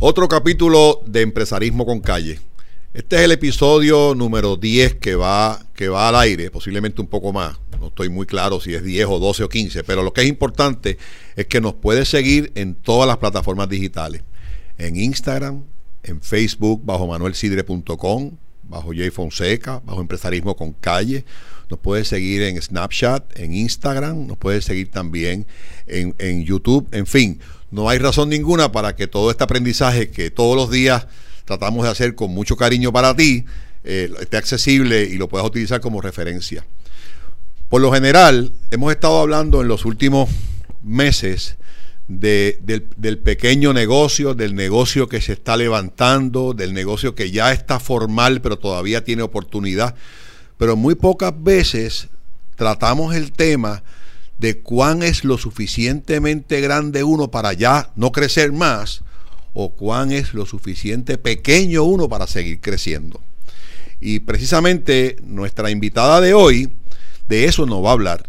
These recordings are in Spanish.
Otro capítulo de Empresarismo con Calle. Este es el episodio número 10 que va, que va al aire, posiblemente un poco más. No estoy muy claro si es 10 o 12 o 15, pero lo que es importante es que nos puedes seguir en todas las plataformas digitales. En Instagram, en Facebook, bajo manuelsidre.com, bajo Jay Fonseca, bajo Empresarismo con Calle. Nos puedes seguir en Snapchat, en Instagram, nos puedes seguir también en, en YouTube, en fin no hay razón ninguna para que todo este aprendizaje que todos los días tratamos de hacer con mucho cariño para ti, eh, esté accesible y lo puedas utilizar como referencia. Por lo general, hemos estado hablando en los últimos meses del, del, pequeño negocio, del negocio que se está levantando, del negocio que ya está formal pero todavía tiene oportunidad. Pero muy pocas veces tratamos el tema de cuán es lo suficientemente grande uno para ya no crecer más o cuán es lo suficiente pequeño uno para seguir creciendo. Y precisamente nuestra invitada de hoy de eso nos va a hablar.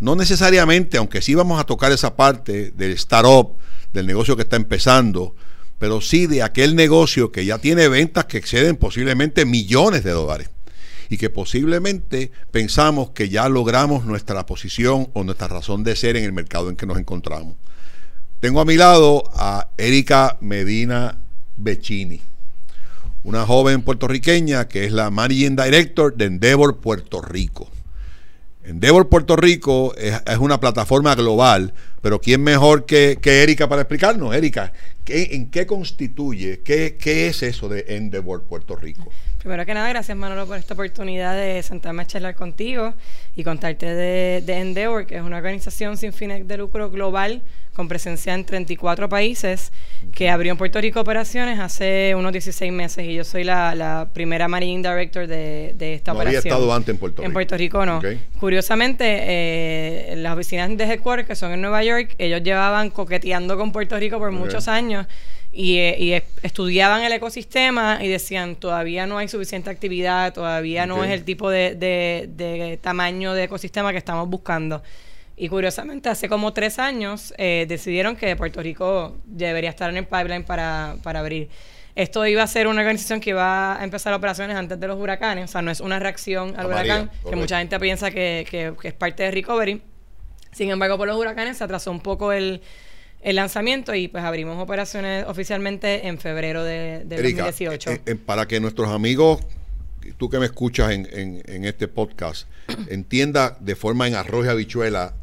No necesariamente, aunque sí vamos a tocar esa parte del startup, del negocio que está empezando, pero sí de aquel negocio que ya tiene ventas que exceden posiblemente millones de dólares y que posiblemente pensamos que ya logramos nuestra posición o nuestra razón de ser en el mercado en que nos encontramos. Tengo a mi lado a Erika Medina Becini, una joven puertorriqueña que es la Managing Director de Endeavor Puerto Rico. Endeavor Puerto Rico es, una plataforma global, pero ¿quién mejor que, que Erika para explicarnos? Erika, ¿en qué constituye, qué, qué es eso de Endeavor Puerto Rico? Primero que nada, gracias Manolo por esta oportunidad de sentarme a charlar contigo y contarte de, de Endeavor, que es una organización sin fines de lucro global con presencia en 34 países que abrió en Puerto Rico operaciones hace unos 16 meses y yo soy la, primera Marine Director de, esta operación. había estado antes en Puerto Rico. En Puerto Rico no. Curiosamente, eh, las oficinas de Headquarters, que son en Nueva York, ellos llevaban coqueteando con Puerto Rico por muchos años y, eh, estudiaban el ecosistema y decían, todavía no hay suficiente actividad, todavía no es el tipo de, tamaño de ecosistema que estamos buscando. Y curiosamente, hace como tres años eh, decidieron que Puerto Rico debería estar en el pipeline para, abrir. Esto iba a ser una organización que iba a empezar operaciones antes de los huracanes, o sea, no es una reacción al huracán, que mucha gente piensa que, que, es parte de recovery. Sin embargo, por los huracanes se atrasó un poco el, el lanzamiento y pues abrimos operaciones oficialmente en febrero de, 2018. Eh, eh, para que nuestros amigos, tú que me escuchas en, en, en este podcast, entienda de forma en arroz y habichuela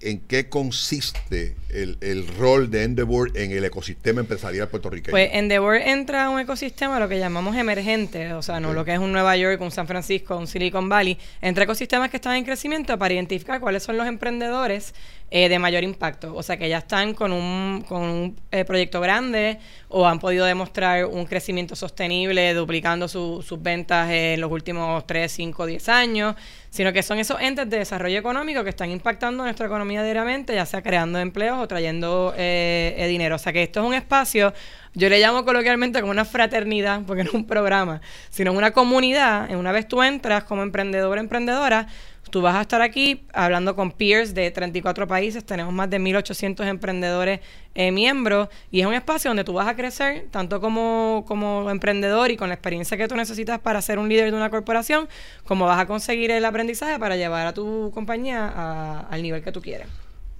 en qué consiste el, el, rol de Endeavor en el ecosistema empresarial puertorriqueño? Pues Endeavor entra a un ecosistema, lo que llamamos emergente, o sea, no lo que es un Nueva York, un San Francisco, un Silicon Valley, entre ecosistemas que están en crecimiento para identificar cuáles son los emprendedores eh, de mayor impacto. O sea, que ya están con un, con un eh, proyecto grande o han podido demostrar un crecimiento sostenible duplicando sus ventas en los últimos 3, 5, 10 años sino que son esos entes de desarrollo económico que están impactando nuestra economía diariamente, ya sea creando empleos o trayendo eh, eh, dinero. O sea que esto es un espacio, yo le llamo coloquialmente como una fraternidad, porque no es un programa, sino una comunidad. En una vez tú entras como emprendedor o emprendedora, Tú vas a estar aquí hablando con peers de 34 países, tenemos más de 1.800 emprendedores eh, miembros. Y es un espacio donde tú vas a crecer tanto como, como emprendedor y con la experiencia que tú necesitas para ser un líder de una corporación, como vas a conseguir el aprendizaje para llevar a tu compañía al nivel que tú quieres.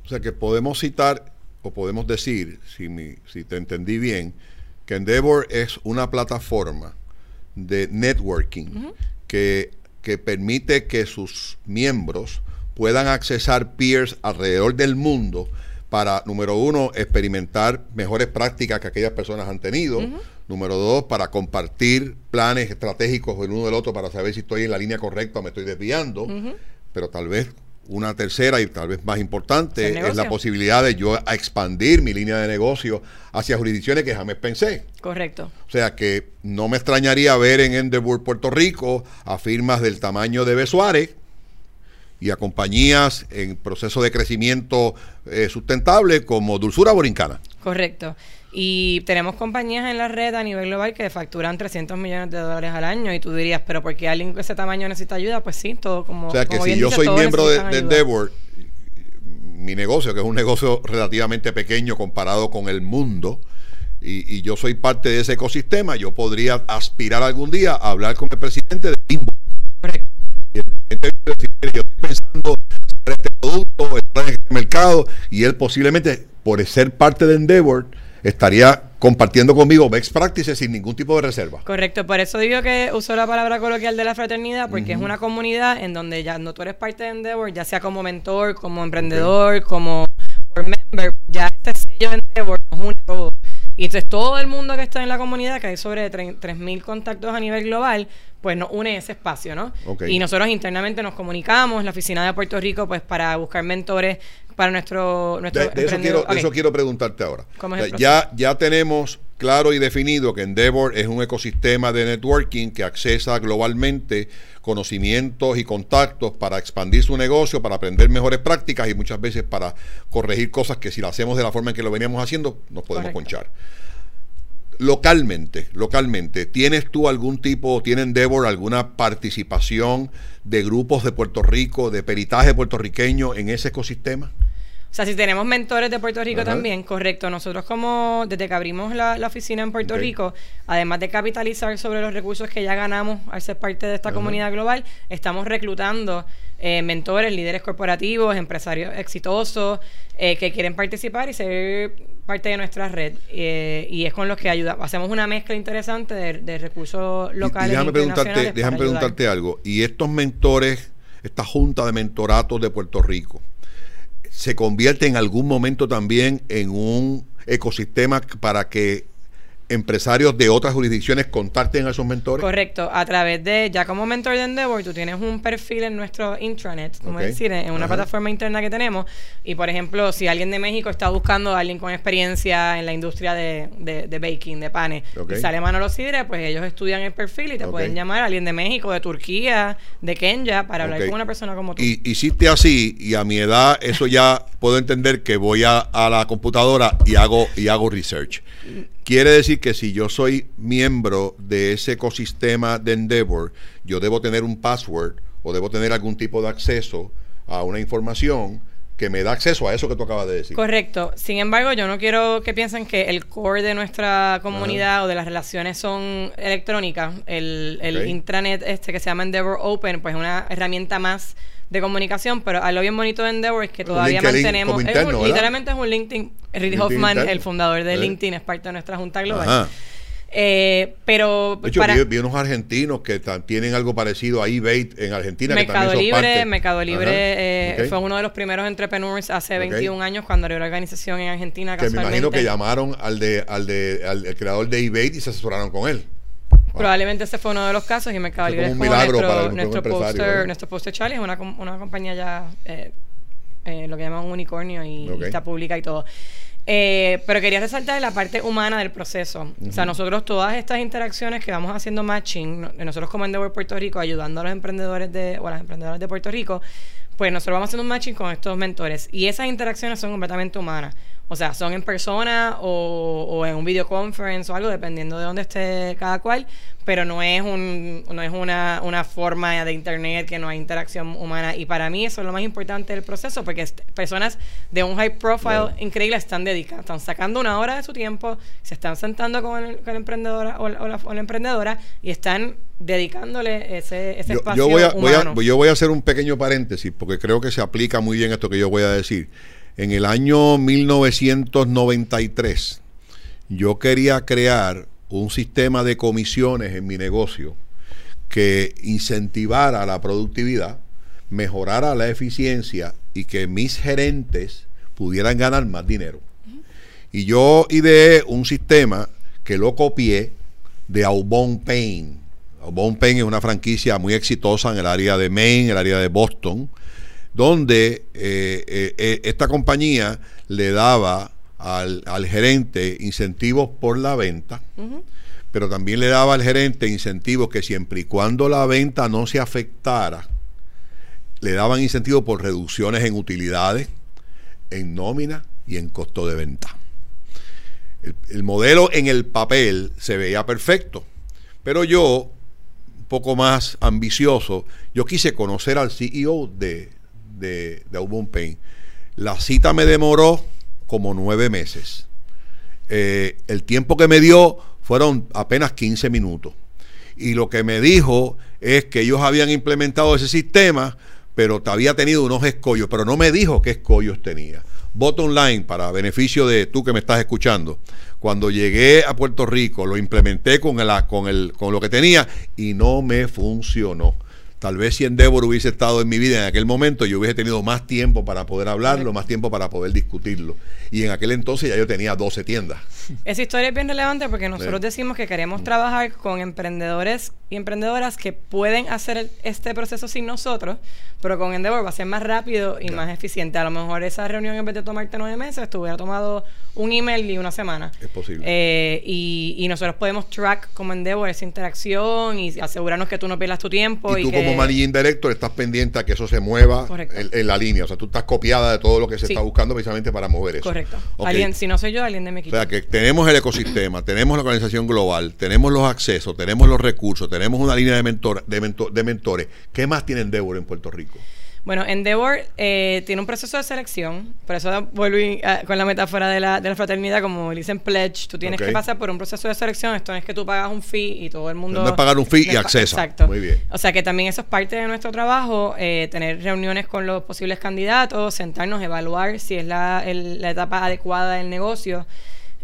O sea que podemos citar o podemos decir, si, si te entendí bien, que Endeavor es una plataforma de networking que que permite que sus miembros puedan accesar peers alrededor del mundo para, número uno, experimentar mejores prácticas que aquellas personas han tenido. Número dos, para compartir planes estratégicos el uno del otro para saber si estoy en la línea correcta o me estoy desviando. Pero tal vez una tercera y tal vez más importante es la posibilidad de yo expandir mi línea de negocio hacia jurisdicciones que jamás pensé. Correcto. O sea que no me extrañaría ver en Endeavour, Puerto Rico, a firmas del tamaño de Besuárez y a compañías en proceso de crecimiento eh, sustentable como Dulzura Borincana. Correcto. Y tenemos compañías en la red a nivel global que facturan 300 millones de dólares al año. Y tú dirías, ¿pero por qué alguien de ese tamaño necesita ayuda? Pues sí, todo como. O sea, que si yo soy miembro de, Endeavor, mi negocio, que es un negocio relativamente pequeño comparado con el mundo, y, yo soy parte de ese ecosistema, yo podría aspirar algún día a hablar con el presidente de Bimbo. Correcto. Y el presidente de decir, yo estoy pensando sacar este producto, entrar en este mercado, y él posiblemente, por ser parte de Endeavor, estaría compartiendo conmigo best practices sin ningún tipo de reserva. Correcto, por eso digo que uso la palabra coloquial de la fraternidad, porque es una comunidad en donde ya no tú eres parte de Endeavor, ya sea como mentor, como emprendedor, como board member, ya este sello de Endeavor nos une a todos. Y entonces todo el mundo que está en la comunidad, que hay sobre 3.000 contactos a nivel global, pues nos une ese espacio, ¿no? Y nosotros internamente nos comunicamos, la oficina de Puerto Rico, pues para buscar mentores para nuestro, nuestro de, eso, quiero, eso quiero preguntarte ahora. ya, ya tenemos claro y definido que Endeavor es un ecosistema de networking que accesa globalmente conocimientos y contactos para expandir su negocio, para aprender mejores prácticas y muchas veces para corregir cosas que si lo hacemos de la forma en que lo veníamos haciendo, nos podemos conchar. Localmente, localmente, ¿tienes tú algún tipo, tiene Endeavor alguna participación de grupos de Puerto Rico, de peritaje puertorriqueño en ese ecosistema? O sea, si tenemos mentores de Puerto Rico también, correcto. Nosotros como desde que abrimos la, oficina en Puerto Rico, además de capitalizar sobre los recursos que ya ganamos al ser parte de esta comunidad global, estamos reclutando eh, mentores, líderes corporativos, empresarios exitosos eh, que quieren participar y ser parte de nuestra red. Eh, y es con los que ayudamos. Hacemos una mezcla interesante de, recursos locales. Y, déjame preguntarte, déjame preguntarte algo. Y estos mentores, esta junta de mentoratos de Puerto Rico, se convierte en algún momento también en un ecosistema para que empresarios de otras jurisdicciones contacten a esos mentores? Correcto, a través de, ya como mentor de Endeavor, tú tienes un perfil en nuestro intranet, como decir, en una plataforma interna que tenemos, y por ejemplo, si alguien de México está buscando a alguien con experiencia en la industria de, de, baking, de panes, y sale Manolo Sidre, pues ellos estudian el perfil y te pueden llamar a alguien de México, de Turquía, de Kenya, para hablar con una persona como tú. Y hiciste así, y a mi edad, eso ya puedo entender que voy a, a la computadora y hago, y hago research. Quiere decir que si yo soy miembro de ese ecosistema de Endeavor, yo debo tener un password o debo tener algún tipo de acceso a una información que me da acceso a eso que tú acabas de decir. Correcto. Sin embargo, yo no quiero que piensen que el core de nuestra comunidad o de las relaciones son electrónicas. El, el intranet este que se llama Endeavor Open, pues es una herramienta más de comunicación, pero algo bien bonito de Endeavor es que todavía mantenemos. literalmente es un LinkedIn. Ricky Hoffman, el fundador de LinkedIn, es parte de nuestra junta global. Eh, pero de hecho, vi, unos argentinos que tienen algo parecido a eBay en Argentina. Mercado Libre, Mercado Libre eh, fue uno de los primeros entrepreneurs hace 21 años cuando abrió la organización en Argentina. Que me imagino que llamaron al de al de al, creador de eBay y se asesoraron con él. Probablemente ese fue uno de los casos y Mercado Libre es como nuestro, nuestro, poster, nuestro poster Charlie es una, una compañía ya eh, eh, lo que llaman un unicornio y, está pública y todo. Eh, pero quería resaltar la parte humana del proceso. O sea, nosotros todas estas interacciones que vamos haciendo matching, nosotros como Endeavor Puerto Rico, ayudando a los emprendedores de, o a las emprendedoras de Puerto Rico, pues nosotros vamos haciendo un matching con estos mentores. Y esas interacciones son completamente humanas. O sea, son en persona o, o en un videoconference o algo, dependiendo de dónde esté cada cual, pero no es un no es una, una forma de internet que no hay interacción humana. Y para mí eso es lo más importante del proceso porque personas de un high profile increíble están dedicadas, están sacando una hora de su tiempo, se están sentando con el, con emprendedora o, la, emprendedora y están dedicándole ese, ese espacio yo voy, a, voy a, yo voy a hacer un pequeño paréntesis porque creo que se aplica muy bien esto que yo voy a decir. En el año 1993 yo quería crear un sistema de comisiones en mi negocio que incentivara la productividad, mejorara la eficiencia y que mis gerentes pudieran ganar más dinero. Y yo ideé un sistema que lo copié de Aubon Pain. Aubon Pain es una franquicia muy exitosa en el área de Maine, en el área de Boston, donde eh, eh, eh, esta compañía le daba al, gerente incentivos por la venta, pero también le daba al gerente incentivos que siempre y cuando la venta no se afectara, le daban incentivos por reducciones en utilidades, en nómina y en costo de venta. El, modelo en el papel se veía perfecto, pero yo, un poco más ambicioso, yo quise conocer al CEO de, de, de Pain. La cita me demoró como nueve meses. Eh, el tiempo que me dio fueron apenas 15 minutos. Y lo que me dijo es que ellos habían implementado ese sistema, pero había tenido unos escollos, pero no me dijo qué escollos tenía. Bottom line, para beneficio de tú que me estás escuchando, cuando llegué a Puerto Rico lo implementé con, el, con, el, con lo que tenía y no me funcionó. Tal vez si Endeavor hubiese estado en mi vida en aquel momento, yo hubiese tenido más tiempo para poder hablarlo, más tiempo para poder discutirlo. Y en aquel entonces ya yo tenía 12 tiendas. Esa historia es bien relevante porque nosotros decimos que queremos trabajar con emprendedores y emprendedoras que pueden hacer este proceso sin nosotros, pero con Endeavor va a ser más rápido y más eficiente. A lo mejor esa reunión en vez de tomarte nueve meses, estuviera tomado un email y una semana. Es posible. Eh, y, nosotros podemos track como Endeavor esa interacción y asegurarnos que tú no pierdas tu tiempo. Y, tú como managing director estás pendiente a que eso se mueva en, la línea. O sea, tú estás copiada de todo lo que se está buscando precisamente para mover eso. Correcto. Alguien, si no soy yo, alguien de mi equipo. O sea, que tenemos el ecosistema, tenemos la organización global, tenemos los accesos, tenemos los recursos, tenemos una línea de, mentor, de, de mentores. ¿Qué más tiene Endeavor en Puerto Rico? Bueno, Endeavor eh, tiene un proceso de selección, por eso vuelvo ah, con la metáfora de la, de la fraternidad, como dicen pledge, tú tienes que pasar por un proceso de selección, esto no es que tú pagas un fee y todo el mundo... No es pagar un fee y acceso. Exacto. Muy bien. O sea que también eso es parte de nuestro trabajo, eh, tener reuniones con los posibles candidatos, sentarnos, evaluar si es la, la etapa adecuada del negocio.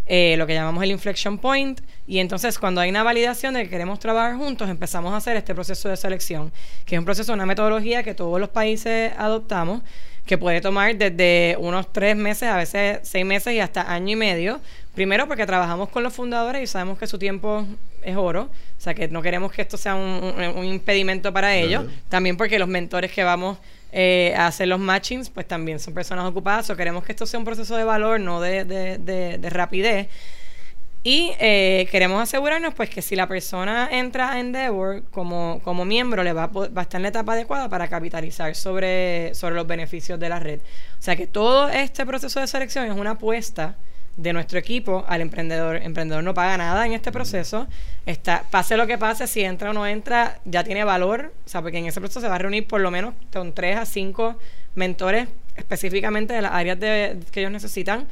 Eh, lo que llamamos el inflection point, y entonces cuando hay una validación de que queremos trabajar juntos, empezamos a hacer este proceso de selección, que es un proceso, una metodología que todos los países adoptamos, que puede tomar desde unos tres meses, a veces seis meses y hasta año y medio. Primero porque trabajamos con los fundadores y sabemos que su tiempo es oro, o sea que no queremos que esto sea un, impedimento para ellos. También porque los mentores que vamos eh, hacer los matchings, pues también son personas ocupadas o queremos que esto sea un proceso de valor, no de, de, rapidez. Y eh, queremos asegurarnos pues que si la persona entra a Endeavor como, como miembro, le va a, va a estar en la etapa adecuada para capitalizar sobre, sobre los beneficios de la red. O sea que todo este proceso de selección es una apuesta de nuestro equipo al emprendedor. El emprendedor no paga nada en este proceso. Está, pase lo que pase, si entra o no entra, ya tiene valor. O sea, porque en ese proceso se va a reunir por lo menos con tres a cinco mentores específicamente de las áreas de, que ellos necesitan.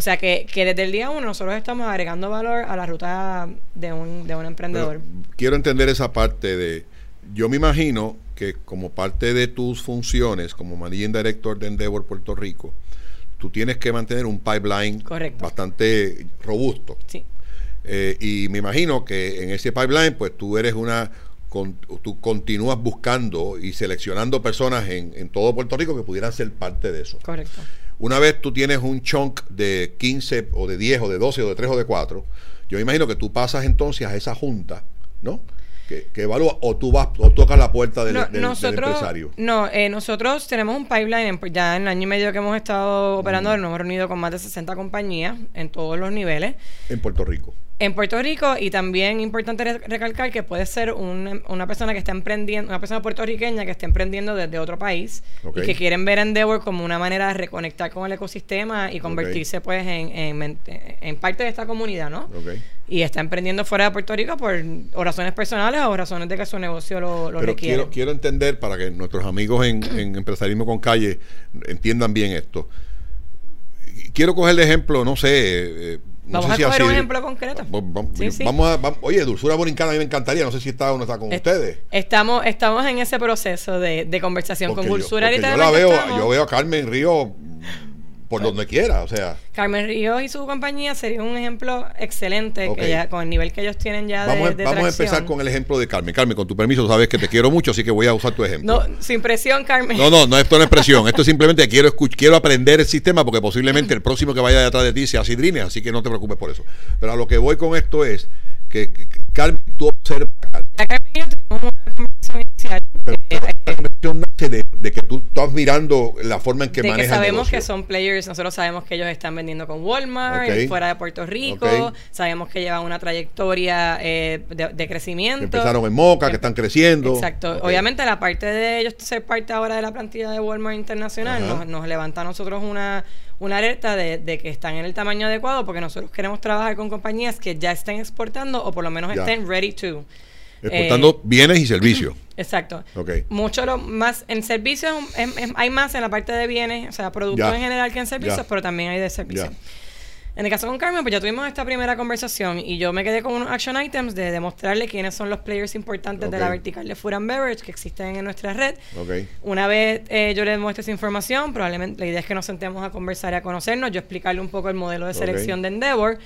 O sea que, que, desde el día uno nosotros estamos agregando valor a la ruta de un, de un emprendedor. quiero entender esa parte de, yo me imagino que como parte de tus funciones como Managing Director de Endeavor Puerto Rico, tú tienes que mantener un pipeline bastante robusto. Sí. Eh, y me imagino que en ese pipeline, pues tú eres una, tú continúas buscando y seleccionando personas en, en, todo Puerto Rico que pudieran ser parte de eso. Correcto. Una vez tú tienes un chunk de 15 o de 10 o de 12 o de 3 o de 4, yo me imagino que tú pasas entonces a esa junta, ¿no? que, evalúa o tú vas o tocas la puerta del, empresario? No, eh, nosotros tenemos un pipeline ya en el año y medio que hemos estado operando, nos hemos reunido con más de 60 compañías en todos los niveles. En Puerto Rico en Puerto Rico y también importante recalcar que puede ser una persona que está emprendiendo, una persona puertorriqueña que esté emprendiendo desde otro país y que quieren ver Endeavor como una manera de reconectar con el ecosistema y convertirse pues en, en, parte de esta comunidad, ¿no? Y está emprendiendo fuera de Puerto Rico por razones personales o razones de que su negocio lo, lo requiere. Quiero, quiero entender para que nuestros amigos en, en Empresarismo con Calle entiendan bien esto. Quiero coger el ejemplo, no sé, eh, vamos a coger un ejemplo concreto. Vamos, a, oye, Dulzura Borincana a mí me encantaría, no sé si está o no está con ustedes. Estamos, estamos en ese proceso de, de conversación con Dulzura. Yo, yo la veo, yo veo a Carmen Río por donde quiera, o sea. Carmen Ríos y su compañía sería un ejemplo excelente que ya, con el nivel que ellos tienen ya vamos, de, Vamos a empezar con el ejemplo de Carmen. Carmen, con tu permiso, sabes que te quiero mucho, así que voy a usar tu ejemplo. No, sin presión, Carmen. No, no, no, esto no es presión. esto es simplemente quiero quiero aprender el sistema porque posiblemente el próximo que vaya detrás de ti sea Sidrine, así que no te preocupes por eso. Pero a lo que voy con esto es que, Carmen, tú observas. Ya Carmen y yo tuvimos una conversación inicial. Eh, la conversación nace de, de, que tú estás mirando la forma en que de Que sabemos que son players, nosotros sabemos que ellos están vendiendo con Walmart fuera de Puerto Rico, sabemos que llevan una trayectoria eh, de, crecimiento. empezaron en Moca, que están creciendo. Exacto. Obviamente la parte de ellos ser parte ahora de la plantilla de Walmart Internacional nos, nos, levanta a nosotros una, una alerta de, de, que están en el tamaño adecuado porque nosotros queremos trabajar con compañías que ya estén exportando o por lo menos estén ready to. Exportando eh, bienes y servicios. Exacto. Mucho lo más en servicios hay más en la parte de bienes, o sea, productos en general que en servicios, pero también hay de servicios. En el caso con Carmen, pues ya tuvimos esta primera conversación y yo me quedé con unos action items de demostrarle quiénes son los players importantes de la vertical de Food and Beverage que existen en nuestra red. Ok. Una vez eh, yo le muestre esa información, probablemente la idea es que nos sentemos a conversar y a conocernos, yo explicarle un poco el modelo de selección de Endeavor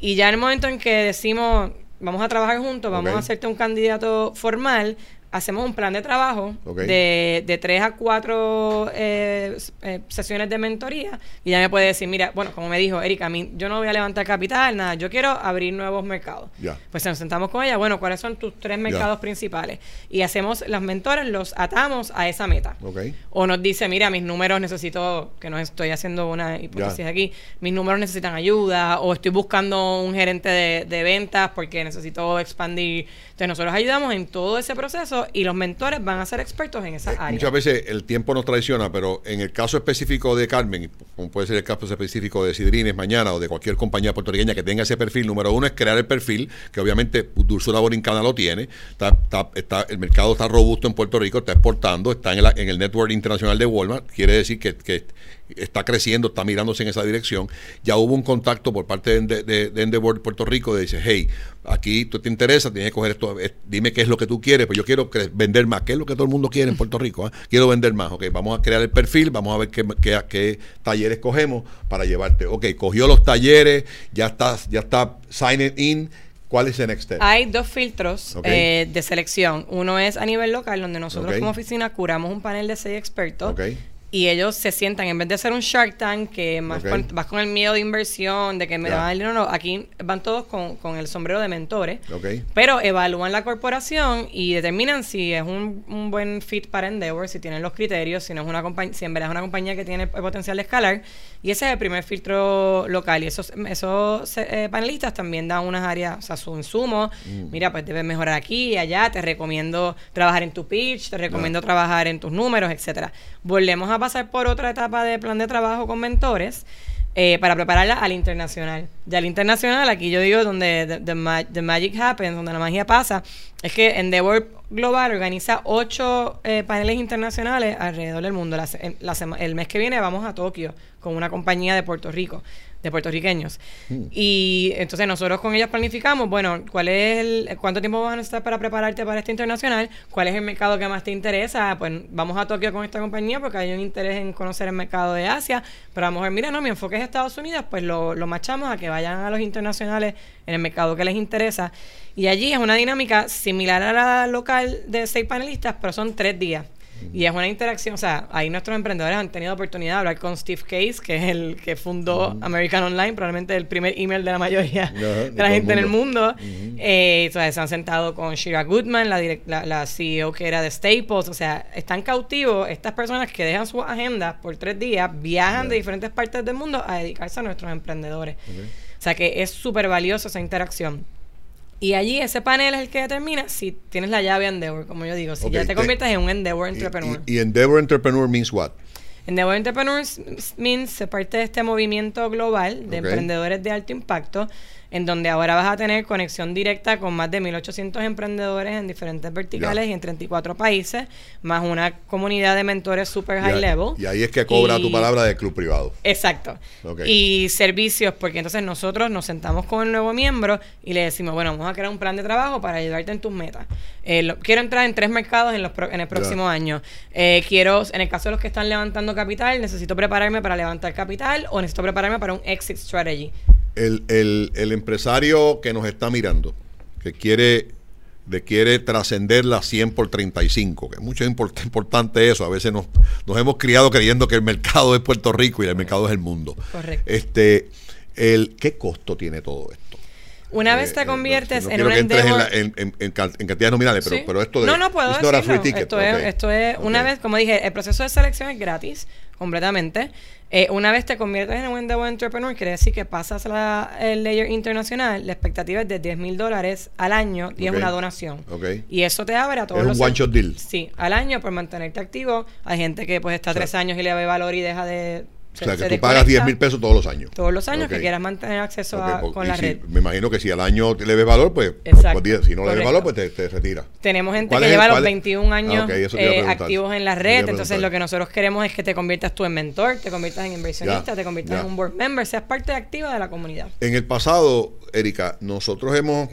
y ya en el momento en que decimos vamos a trabajar juntos, vamos a hacerte un candidato formal, hacemos un plan de trabajo de, de tres a cuatro eh, eh, sesiones de mentoría y ya me puede decir, mira, bueno, como me dijo Erika, a mí yo no voy a levantar capital, nada, yo quiero abrir nuevos mercados. Ya. Pues nos sentamos con ella, bueno, ¿cuáles son tus tres mercados principales? Y hacemos, las mentores los atamos a esa meta. O nos dice, mira, mis números necesito, que no estoy haciendo una hipótesis aquí, mis números necesitan ayuda, o estoy buscando un gerente de, de ventas porque necesito expandir. Entonces nosotros ayudamos en todo ese proceso y los mentores van a ser expertos en esa Eh, área. Muchas veces el tiempo nos traiciona, pero en el caso específico de Carmen, como puede ser el caso específico de Sidrines mañana o de cualquier compañía puertorriqueña que tenga ese perfil, número uno es crear el perfil, que obviamente Dulzura Borincana lo tiene, está, está- está- el mercado está robusto en Puerto Rico, está exportando, está en, la- en el network internacional de Walmart, quiere decir que, que está creciendo, está mirándose en esa dirección. Ya hubo un contacto por parte de, de, de Endeavor Puerto Rico de dice, hey, aquí tú te interesa, tienes que coger esto, eh, dime qué es lo que tú quieres, pues yo quiero vender más, ¿qué es lo que todo el mundo quiere en Puerto Rico? ah? Quiero vender más, ok, vamos a crear el perfil, vamos a ver qué, qué, qué talleres cogemos para llevarte. Ok, cogió los talleres, ya está, ya está signing in, ¿cuál es el next step? Hay dos filtros eh, de selección. Uno es a nivel local, donde nosotros como oficina curamos un panel de seis expertos. Ok. Y ellos se sientan, en vez de hacer un Shark Tank, que más con- vas con el miedo de inversión, de que me Ya. dan el dinero, no, aquí van todos con, con el sombrero de mentores. Ok. Pero evalúan la corporación y determinan si es un, un buen fit para Endeavor, si tienen los criterios, si no es una si en verdad es una compañía que tiene el potencial de escalar. Y ese es el primer filtro local. Y esos, esos eh, panelistas también dan unas áreas, o sea, su insumo. Mm. Mira, pues debes mejorar aquí y allá. Te recomiendo trabajar en tu pitch, te recomiendo trabajar en tus números, etcétera. Volvemos a pasar por otra etapa de plan de trabajo con mentores. eh, para prepararla al internacional. Ya al internacional, aquí yo digo donde the, the ma- the magic happens, donde la magia pasa, es que Endeavor Global organiza ocho eh, paneles internacionales alrededor del mundo. La la el mes que viene vamos a Tokio con una compañía de Puerto Rico, de puertorriqueños. Y entonces nosotros con ellos planificamos, bueno, ¿cuál es el, cuánto tiempo vas a necesitar para prepararte para este internacional? ¿Cuál es el mercado que más te interesa? Pues vamos a Tokio con esta compañía porque hay un interés en conocer el mercado de Asia, pero a lo mejor, mira, no, mi enfoque es Estados Unidos, pues lo, lo machamos a que vayan a los internacionales en el mercado que les interesa. Y allí es una dinámica similar a la local de seis panelistas, pero son tres días. Y es una interacción, o sea, ahí nuestros emprendedores han tenido oportunidad de hablar con Steve Case, que es el que fundó American Online, probablemente el primer email de la mayoría Ajá, de de la gente en el mundo. Eh, o sea, se han sentado con Shira Goodman, la, la, la CEO que era de Staples. O sea, están cautivos estas personas que dejan sus agendas por tres días, viajan de diferentes partes del mundo a dedicarse a nuestros emprendedores. O sea, que es súper valiosa esa interacción. Y allí ese panel es el que determina si tienes la llave Endeavor, como yo digo, si ya te te- conviertes en un Endeavor Y- Entrepreneur. Y, y Endeavor Entrepreneur means what? Endeavor Entrepreneurs means se parte de este movimiento global de emprendedores de alto impacto, en donde ahora vas a tener conexión directa con más de 1.800 emprendedores en diferentes verticales y en 34 países, más una comunidad de mentores super high level. y ahí es que cobra Y- tu palabra de club privado. Exacto. Ok. Y servicios, porque entonces nosotros nos sentamos con el nuevo miembro y le decimos, bueno, vamos a crear un plan de trabajo para ayudarte en tus metas. Eh, lo- quiero entrar en tres mercados en, los pro- en el próximo año. Eh, quiero, en el caso de los que están levantando capital, necesito prepararme para levantar capital o necesito prepararme para un exit strategy. El, el- el empresario que nos está mirando, que quiere, de quiere trascender la 100 por 35, que es mucho import- importante eso. A veces nos, nos hemos criado creyendo que el mercado es Puerto Rico y el mercado es el mundo. Correcto. Este, el, ¿Qué costo tiene todo esto? Una Eh, vez te eh, conviertes no en un endeavor... en- en- en en cantidades nominales, pero, Sí. pero esto de. No, no puedo decirlo. free ticket, Esto, es, esto es, una vez, como dije, el proceso de selección es gratis, completamente. Eh, una vez te conviertes en un Endeavor Entrepreneur, quiere decir que pasas la, el layer internacional, la expectativa es de 10 mil dólares al año y es una donación. Y eso te abre a todos Es un los... one shot deal. Sí, al año por mantenerte activo. Hay gente que pues está O sea, tres años y le ve valor y deja de o sea, que tú pagas 10 mil pesos todos los años. Todos los años que quieras mantener acceso a, con la red. Me imagino que si al año le ves valor, pues, pues si no le ves valor, pues te, te retira. Tenemos gente que lleva los 21 años ah, eh, activos en la red, entonces lo que nosotros queremos es que te conviertas tú en mentor, te conviertas en inversionista, te conviertas en un board member, seas parte activa de la comunidad. En el pasado, Erika, nosotros hemos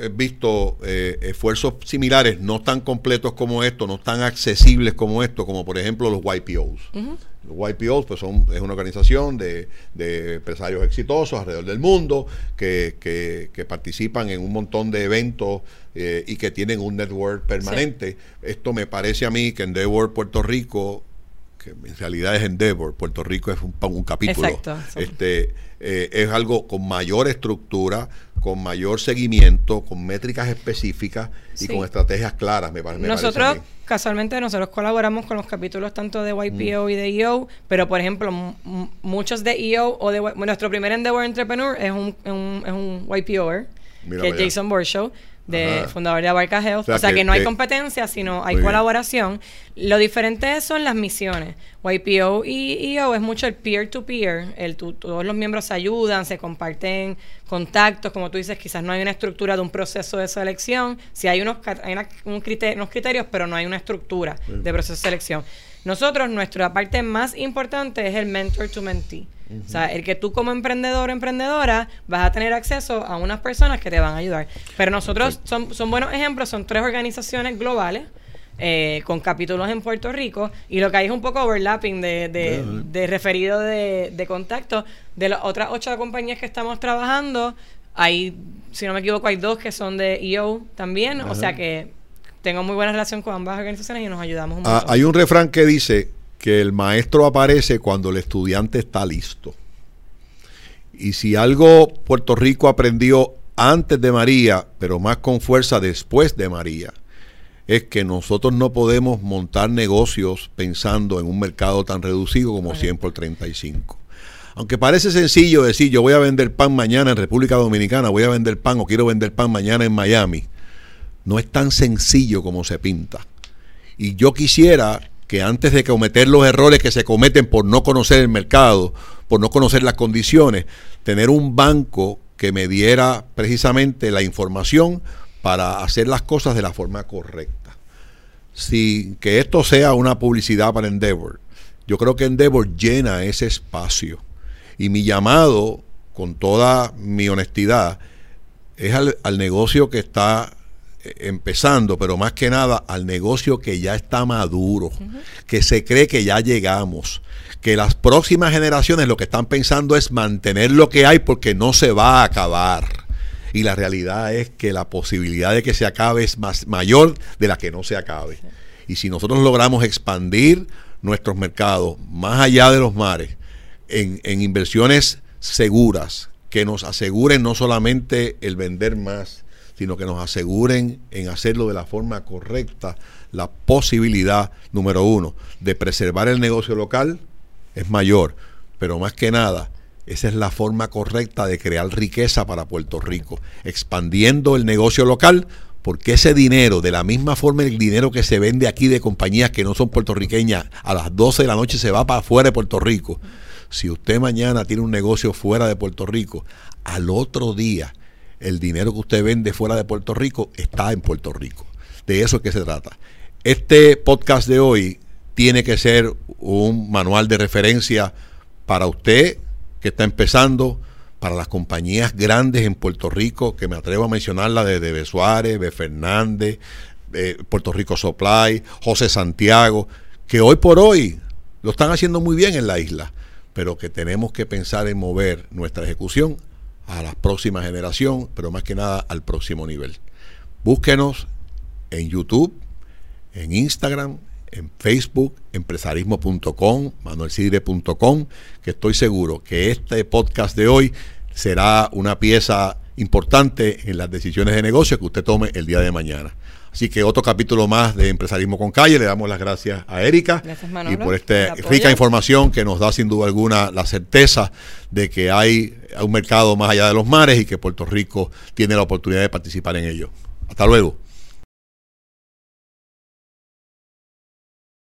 he visto eh, esfuerzos similares, no tan completos como esto, no tan accesibles como esto, como por ejemplo los YPOs. Los YPOs pues son, es una organización de, empresarios exitosos alrededor del mundo que, que, participan en un montón de eventos eh, y que tienen un network permanente. Esto me parece a mí que Endeavor Puerto Rico que en realidad es Endeavor, Puerto Rico es un, un capítulo. Exacto. Este, eh, es algo con mayor estructura, con mayor seguimiento, con métricas específicas y con estrategias claras, me, parece. Nosotros, casualmente, nosotros colaboramos con los capítulos tanto de YPO mm. y de EO, pero por ejemplo, muchos de EO o de nuestro primer Endeavor Entrepreneur es un, es un, es un YPOer, que es Jason Borshow de fundador de Abarca Health. O sea, que, no hay competencia, sino hay colaboración. Lo diferente son las misiones. YPO y EO es mucho el peer-to-peer. el todos los miembros se ayudan, se comparten contactos. Como tú dices, quizás no hay una estructura de un proceso de selección. Sí hay unos, hay unos criterios, pero no hay una estructura de proceso de selección. Nosotros, nuestra parte más importante es el mentor O sea, el que tú como emprendedor o emprendedora vas a tener acceso a unas personas que te van a ayudar. Pero nosotros son, son buenos ejemplos, son tres organizaciones globales. Eh, con capítulos en Puerto Rico y lo que hay es un poco overlapping de, de, referido de, de contacto. De las otras ocho compañías que estamos trabajando hay si no me equivoco hay dos que son de EO también. O sea que tengo muy buena relación con ambas organizaciones y nos ayudamos un ah, hay un refrán que dice que el maestro aparece cuando el estudiante está listo. Y si algo Puerto Rico aprendió antes de María, pero más con fuerza después de María, es que nosotros no podemos montar negocios pensando en un mercado tan reducido como 100 por 35. Aunque parece sencillo decir yo voy a vender pan mañana en República Dominicana, voy a vender pan o quiero vender pan mañana en Miami, no es tan sencillo como se pinta. Y yo quisiera que antes de cometer los errores que se cometen por no conocer el mercado, por no conocer las condiciones, tener un banco que me diera precisamente la información para hacer las cosas de la forma correcta. Sin que esto sea una publicidad para Endeavor, yo creo que Endeavor llena ese espacio. Y mi llamado, con toda mi honestidad, es al, al negocio que está empezando, pero más que nada al negocio que ya está maduro, que se cree que ya llegamos, que las próximas generaciones lo que están pensando es mantener lo que hay porque no se va a acabar. Y la realidad es que la posibilidad de que se acabe es más mayor de la que no se acabe. Y si nosotros logramos expandir nuestros mercados más allá de los mares en, en inversiones seguras, que nos aseguren no solamente el vender más, sino que nos aseguren en hacerlo de la forma correcta, la posibilidad, número uno, de preservar el negocio local es mayor, pero más que nada, esa es la forma correcta de crear riqueza para Puerto Rico, expandiendo el negocio local, porque ese dinero, de la misma forma el dinero que se vende aquí de compañías que no son puertorriqueñas, a las 12 de la noche se va para afuera de Puerto Rico. Si usted mañana tiene un negocio fuera de Puerto Rico, al otro día el dinero que usted vende fuera de Puerto Rico está en Puerto Rico. De eso es que se trata. Este podcast de hoy tiene que ser un manual de referencia para usted que está empezando, para las compañías grandes en Puerto Rico, que me atrevo a mencionarla desde B. Suárez, B. Fernández, eh, Puerto Rico Supply, José Santiago, que hoy por hoy lo están haciendo muy bien en la isla, pero que tenemos que pensar en mover nuestra ejecución a la próxima generación, pero más que nada al próximo nivel. Búsquenos en YouTube, en Instagram, en Facebook, empresarismo.com, manuelsidre.com, que estoy seguro que este podcast de hoy será una pieza importante en las decisiones de negocio que usted tome el día de mañana. Así que otro capítulo más de Empresarismo con Calle. Le damos las gracias a Erika y por esta rica información que nos da sin duda alguna la certeza de que hay un mercado más allá de los mares y que Puerto Rico tiene la oportunidad de participar en ello. Hasta luego.